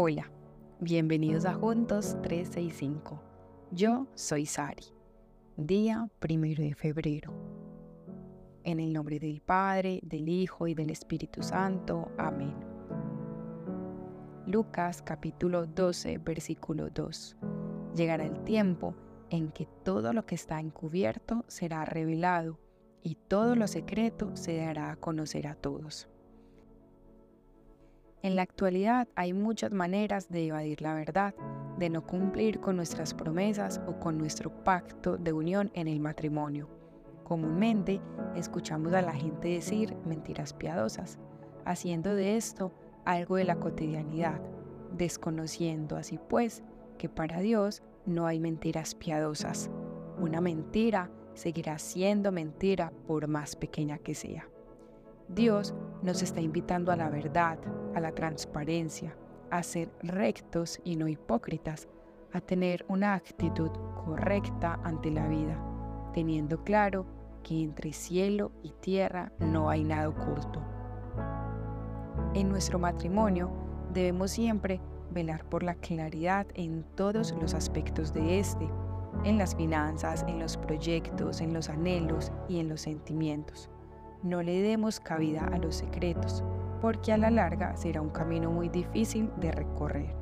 Hola, bienvenidos a Juntos 365. Yo soy Sari. Día primero de febrero. En el nombre del Padre, del Hijo y del Espíritu Santo. Amén. Lucas capítulo 12, versículo 2. Llegará el tiempo en que todo lo que está encubierto será revelado y todo lo secreto se dará a conocer a todos. En la actualidad hay muchas maneras de evadir la verdad, de no cumplir con nuestras promesas o con nuestro pacto de unión en el matrimonio. Comúnmente escuchamos a la gente decir mentiras piadosas, haciendo de esto algo de la cotidianidad, desconociendo así pues que para Dios no hay mentiras piadosas. Una mentira seguirá siendo mentira por más pequeña que sea. Dios nos está invitando a la verdad, a la transparencia, a ser rectos y no hipócritas, a tener una actitud correcta ante la vida, teniendo claro que entre cielo y tierra no hay nada oculto. En nuestro matrimonio debemos siempre velar por la claridad en todos los aspectos de este, en las finanzas, en los proyectos, en los anhelos y en los sentimientos no le demos cabida a los secretos, porque a la larga será un camino muy difícil de recorrer.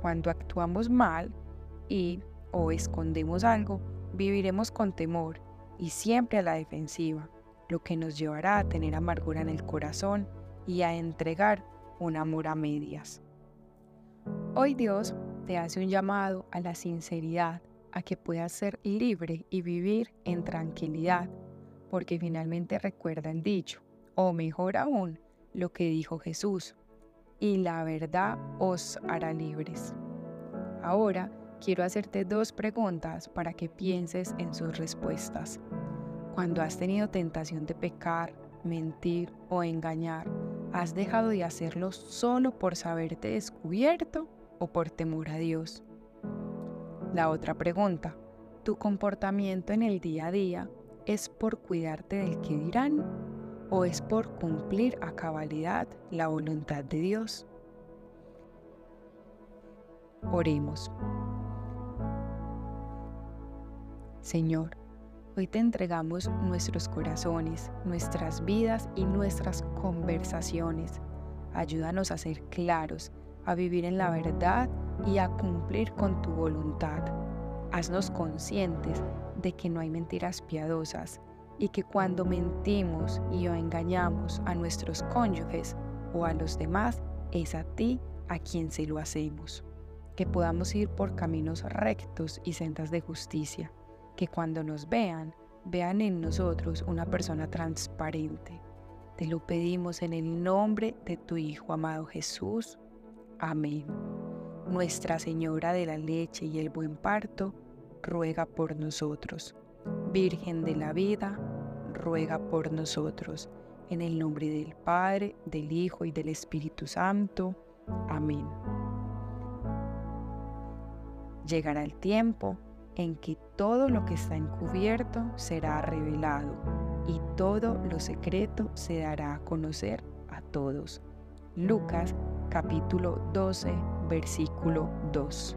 Cuando actuamos mal y o escondemos algo, viviremos con temor y siempre a la defensiva, lo que nos llevará a tener amargura en el corazón y a entregar un amor a medias. Hoy Dios te hace un llamado a la sinceridad, a que puedas ser libre y vivir en tranquilidad porque finalmente recuerda el dicho, o mejor aún, lo que dijo Jesús, y la verdad os hará libres. Ahora quiero hacerte dos preguntas para que pienses en sus respuestas. Cuando has tenido tentación de pecar, mentir o engañar, ¿has dejado de hacerlo solo por saberte descubierto o por temor a Dios? La otra pregunta, ¿tu comportamiento en el día a día ¿Es por cuidarte del que dirán o es por cumplir a cabalidad la voluntad de Dios? Oremos. Señor, hoy te entregamos nuestros corazones, nuestras vidas y nuestras conversaciones. Ayúdanos a ser claros, a vivir en la verdad y a cumplir con tu voluntad. Haznos conscientes de que no hay mentiras piadosas y que cuando mentimos y o engañamos a nuestros cónyuges o a los demás, es a ti a quien se lo hacemos. Que podamos ir por caminos rectos y sendas de justicia. Que cuando nos vean, vean en nosotros una persona transparente. Te lo pedimos en el nombre de tu Hijo amado Jesús. Amén. Nuestra Señora de la Leche y el Buen Parto, ruega por nosotros. Virgen de la vida, ruega por nosotros. En el nombre del Padre, del Hijo y del Espíritu Santo. Amén. Llegará el tiempo en que todo lo que está encubierto será revelado y todo lo secreto se dará a conocer a todos. Lucas capítulo 12, versículo 2.